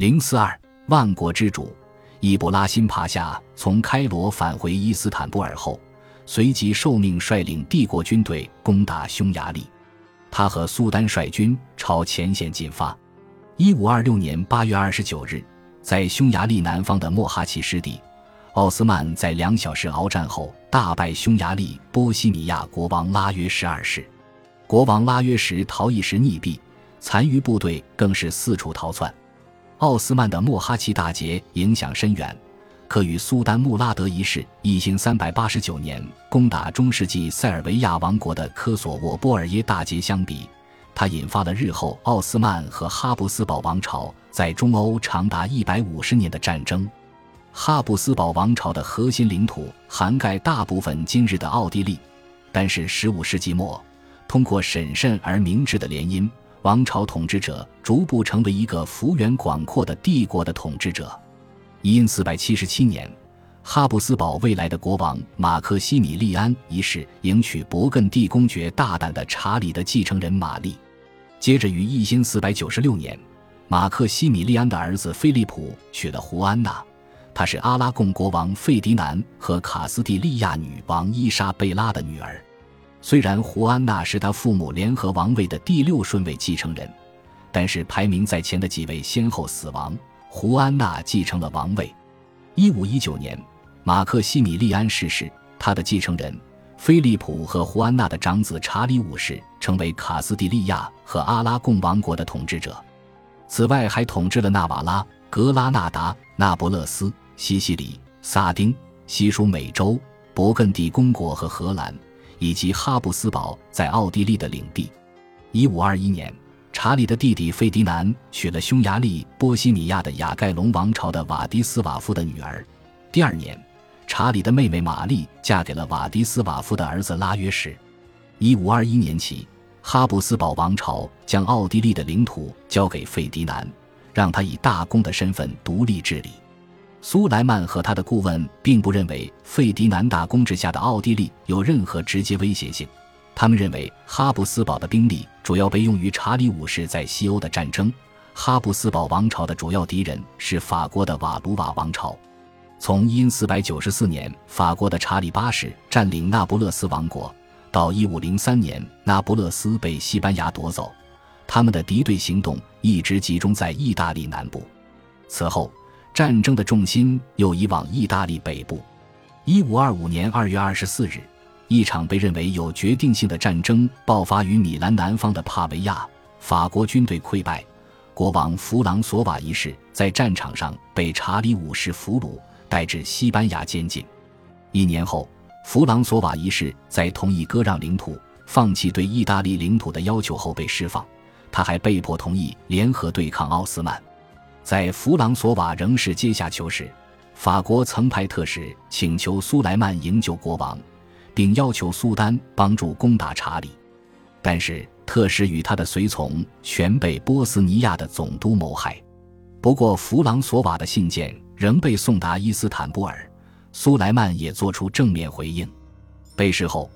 零四二万国之主伊布拉辛帕夏从开罗返回伊斯坦布尔后，随即受命率领帝国军队攻打匈牙利。他和苏丹率军朝前线进发。一五二六年八月二十九日，在匈牙利南方的莫哈奇湿地，奥斯曼在两小时鏖战后大败匈牙利波西米亚国王拉约什二世。国王拉约什逃逸时溺毙，残余部队更是四处逃窜。奥斯曼的莫哈奇大捷影响深远，可与苏丹穆拉德一世一行三百八十九年攻打中世纪塞尔维亚王国的科索沃波尔耶大捷相比，它引发了日后奥斯曼和哈布斯堡王朝在中欧长达一百五十年的战争。哈布斯堡王朝的核心领土涵盖大部分今日的奥地利，但是十五世纪末，通过审慎而明智的联姻。王朝统治者逐步成为一个幅员广阔的帝国的统治者。因四百七十七年，哈布斯堡未来的国王马克西米利安一世迎娶勃艮第公爵大胆的查理的继承人玛丽。接着于一四百九十六年，马克西米利安的儿子菲利普娶了胡安娜，她是阿拉贡国王费迪南和卡斯蒂利亚女王伊莎贝拉的女儿。虽然胡安娜是他父母联合王位的第六顺位继承人，但是排名在前的几位先后死亡，胡安娜继承了王位。一五一九年，马克西米利安逝世，他的继承人菲利普和胡安娜的长子查理五世成为卡斯蒂利亚和阿拉贡王国的统治者。此外，还统治了纳瓦拉、格拉纳达、那不勒斯、西西里、萨丁、西属美洲、勃艮第公国和荷兰。以及哈布斯堡在奥地利的领地。一五二一年，查理的弟弟费迪南娶了匈牙利波西米亚的雅盖隆王朝的瓦迪斯瓦夫的女儿。第二年，查理的妹妹玛丽嫁给了瓦迪斯瓦夫的儿子拉约什。一五二一年起，哈布斯堡王朝将奥地利的领土交给费迪南，让他以大公的身份独立治理。苏莱曼和他的顾问并不认为费迪南大公治下的奥地利有任何直接威胁性，他们认为哈布斯堡的兵力主要被用于查理五世在西欧的战争。哈布斯堡王朝的主要敌人是法国的瓦卢瓦王朝。从因四百九十四年法国的查理八世占领那不勒斯王国，到一五零三年那不勒斯被西班牙夺走，他们的敌对行动一直集中在意大利南部。此后。战争的重心又移往意大利北部。一五二五年二月二十四日，一场被认为有决定性的战争爆发于米兰南方的帕维亚。法国军队溃败，国王弗朗索瓦一世在战场上被查理五世俘虏，带至西班牙监禁。一年后，弗朗索瓦一世在同意割让领土、放弃对意大利领土的要求后被释放。他还被迫同意联合对抗奥斯曼。在弗朗索瓦仍是阶下囚时，法国曾派特使请求苏莱曼营救国王，并要求苏丹帮助攻打查理。但是特使与他的随从全被波斯尼亚的总督谋害。不过弗朗索瓦的信件仍被送达伊斯坦布尔，苏莱曼也做出正面回应。被释后，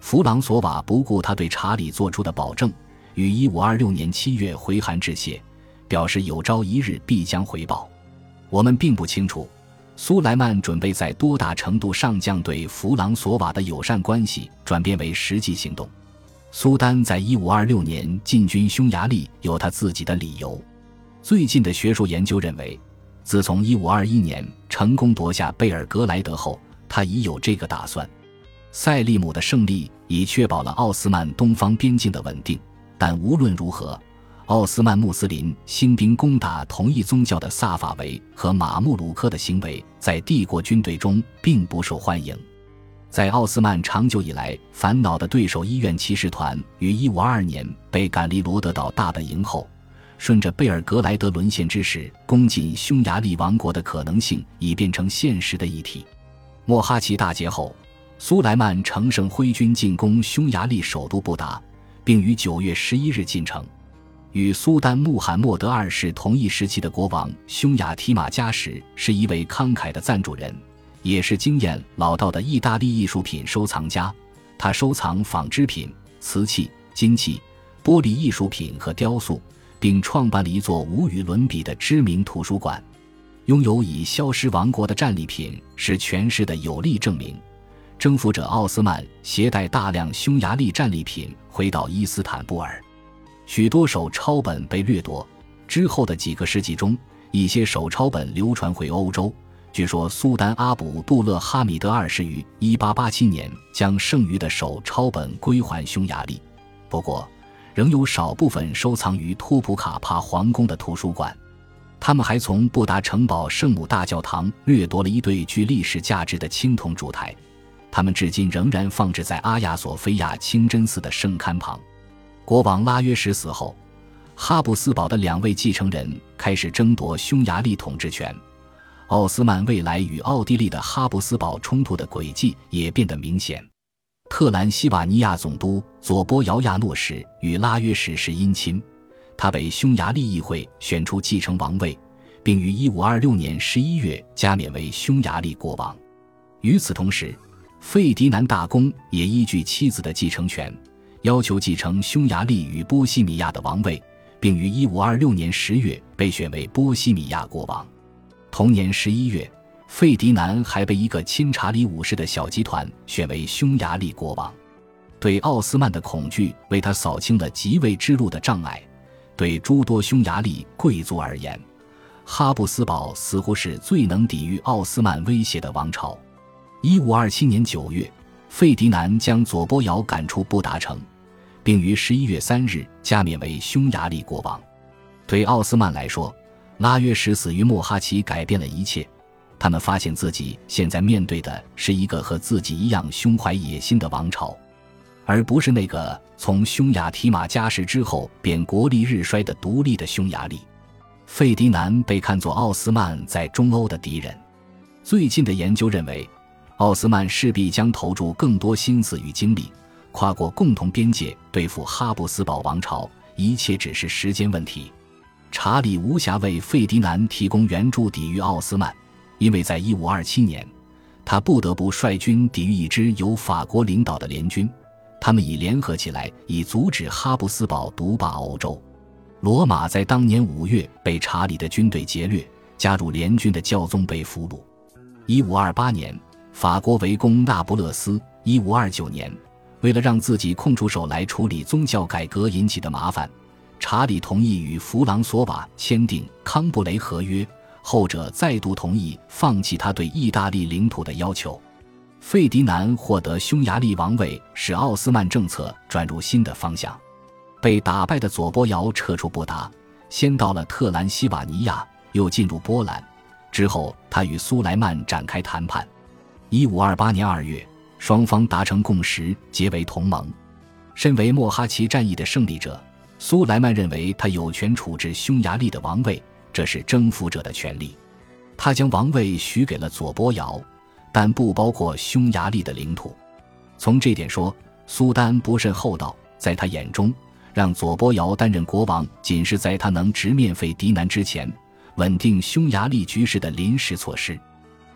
弗朗索瓦不顾他对查理做出的保证，于1526年7月回函致谢。表示有朝一日必将回报。我们并不清楚，苏莱曼准备在多大程度上将对弗朗索瓦的友善关系转变为实际行动。苏丹在一五二六年进军匈牙利有他自己的理由。最近的学术研究认为，自从一五二一年成功夺下贝尔格莱德后，他已有这个打算。塞利姆的胜利已确保了奥斯曼东方边境的稳定，但无论如何。奥斯曼穆斯林兴兵攻打同一宗教的萨法维和马穆鲁克的行为，在帝国军队中并不受欢迎。在奥斯曼长久以来烦恼的对手医院骑士团于1522年被赶离罗德岛大本营后，顺着贝尔格莱德沦陷之势攻进匈牙利王国的可能性已变成现实的议题。莫哈奇大捷后，苏莱曼乘胜挥军进攻匈牙利首都布达，并于9月11日进城。与苏丹穆罕默德二世同一时期的国王匈牙提马加什是一位慷慨的赞助人，也是经验老道的意大利艺术品收藏家。他收藏纺织品、瓷器、金器、玻璃艺术品和雕塑，并创办了一座无与伦比的知名图书馆。拥有已消失王国的战利品是全市的有力证明。征服者奥斯曼携带大量匈牙利战利品回到伊斯坦布尔，许多手抄本被掠夺。之后的几个世纪中，一些手抄本流传回欧洲。据说苏丹阿卜杜勒哈米德二世于1887年将剩余的手抄本归还匈牙利，不过仍有少部分收藏于托普卡帕皇宫的图书馆。他们还从布达城堡圣母大教堂掠夺了一对具历史价值的青铜烛台，它们至今仍然放置在阿亚索菲亚清真寺的圣龛旁。国王拉约什死后，哈布斯堡的两位继承人开始争夺匈牙利统治权。奥斯曼未来与奥地利的哈布斯堡冲突的轨迹也变得明显。特兰西瓦尼亚总督佐波姚亚诺什与拉约什是姻亲。他被匈牙利议会选出继承王位，并于1526年11月加冕为匈牙利国王。与此同时，费迪南大公也依据妻子的继承权，要求继承匈牙利与波西米亚的王位，并于1526年10月被选为波西米亚国王。同年11月，费迪南还被一个亲查理五世的小集团选为匈牙利国王。对奥斯曼的恐惧为他扫清了即位之路的障碍。对诸多匈牙利贵族而言，哈布斯堡似乎是最能抵御奥斯曼威胁的王朝。一五二七年九月，费迪南将佐波尧赶出布达城，并于十一月三日加冕为匈牙利国王。对奥斯曼来说，拉约什死于莫哈奇改变了一切。他们发现自己现在面对的是一个和自己一样胸怀野心的王朝。而不是那个从匈牙提马加什之后便国力日衰的独立的匈牙利，费迪南被看作奥斯曼在中欧的敌人。最近的研究认为，奥斯曼势必将投注更多心思与精力，跨过共同边界对付哈布斯堡王朝，一切只是时间问题。查理无暇为费迪南提供援助抵御奥斯曼，因为在一五二七年，他不得不率军抵御一支由法国领导的联军。他们已联合起来，以阻止哈布斯堡独霸欧洲。罗马在当年五月被查理的军队劫掠，加入联军的教宗被俘虏。一五二八年，法国围攻那不勒斯。一五二九年，为了让自己空出手来处理宗教改革引起的麻烦，查理同意与弗朗索瓦签订康布雷合约，后者再度同意放弃他对意大利领土的要求。费迪南获得匈牙利王位，使奥斯曼政策转入新的方向。被打败的佐波尧撤出布达，先到了特兰西瓦尼亚，又进入波兰。之后，他与苏莱曼展开谈判。一五二八年二月，双方达成共识，结为同盟。身为莫哈奇战役的胜利者，苏莱曼认为他有权处置匈牙利的王位，这是征服者的权利。他将王位许给了佐波尧。但不包括匈牙利的领土。从这点说，苏丹不甚厚道。在他眼中，让佐波尧担任国王，仅是在他能直面费迪南之前，稳定匈牙利局势的临时措施。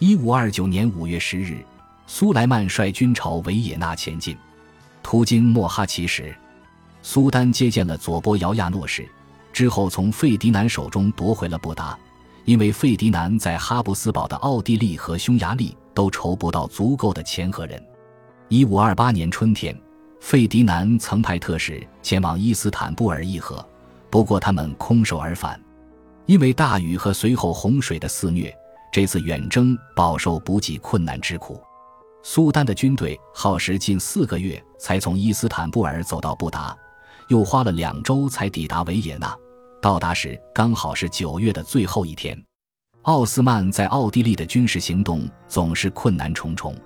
一五二九年五月十日，苏莱曼率军朝维也纳前进，途经莫哈奇时，苏丹接见了佐波姚亚诺什，之后从费迪南手中夺回了布达，因为费迪南在哈布斯堡的奥地利和匈牙利。都筹不到足够的钱和人。一五二八年春天，费迪南曾派特使前往伊斯坦布尔议和，不过他们空手而返。因为大雨和随后洪水的肆虐，这次远征饱受补给困难之苦。苏丹的军队耗时近四个月才从伊斯坦布尔走到布达，又花了两周才抵达维也纳。到达时刚好是九月的最后一天。奥斯曼在奥地利的军事行动总是困难重重，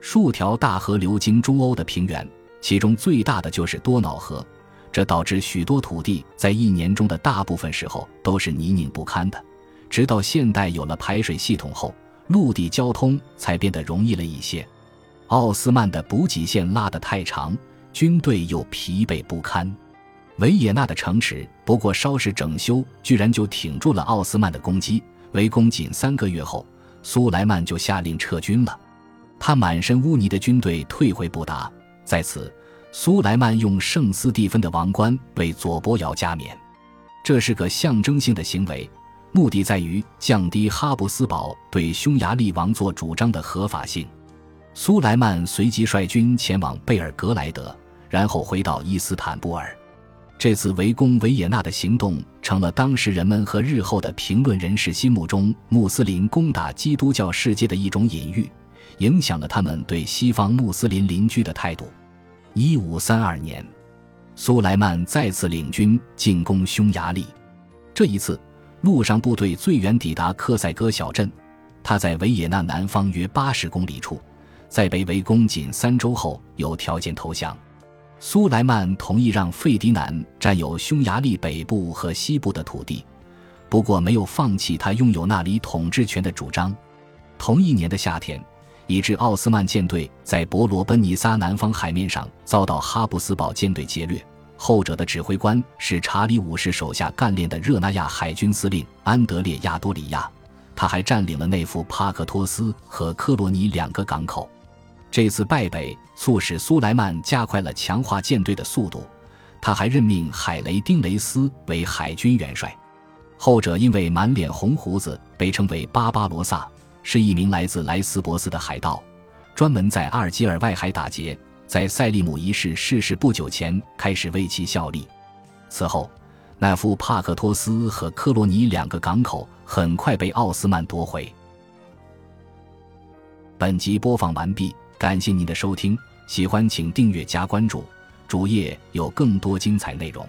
数条大河流经中欧的平原，其中最大的就是多瑙河，这导致许多土地在一年中的大部分时候都是泥泞不堪的。直到现代有了排水系统后，陆地交通才变得容易了一些。奥斯曼的补给线拉得太长，军队又疲惫不堪。维也纳的城池不过稍事整修，居然就挺住了奥斯曼的攻击。围攻仅三个月后，苏莱曼就下令撤军了。他满身污泥的军队退回布达，在此，苏莱曼用圣斯蒂芬的王冠为佐波尧加冕。这是个象征性的行为，目的在于降低哈布斯堡对匈牙利王座主张的合法性。苏莱曼随即率军前往贝尔格莱德，然后回到伊斯坦布尔。这次围攻维也纳的行动，成了当时人们和日后的评论人士心目中穆斯林攻打基督教世界的一种隐喻，影响了他们对西方穆斯林邻居的态度。一五三二年，苏莱曼再次领军进攻匈牙利，这一次陆上部队最远抵达科塞戈小镇，他在维也纳南方约八十公里处，在被围攻仅三周后有条件投降。苏莱曼同意让费迪南占有匈牙利北部和西部的土地，不过没有放弃他拥有那里统治权的主张。同一年的夏天，一支奥斯曼舰队在博罗奔尼撒南方海面上遭到哈布斯堡舰队劫掠，后者的指挥官是查理五世手下干练的热那亚海军司令安德烈亚多里亚，他还占领了内夫帕克托斯和科罗尼两个港口。这次败北促使苏莱曼加快了强化舰队的速度，他还任命海雷丁雷斯为海军元帅，后者因为满脸红胡子被称为巴巴罗萨，是一名来自莱斯博斯的海盗，专门在阿尔及尔外海打劫，在塞利姆一世逝世不久前开始为其效力。此后，那夫帕克托斯和科罗尼两个港口很快被奥斯曼夺回。本集播放完毕。感谢您的收听，喜欢请订阅加关注，主页有更多精彩内容。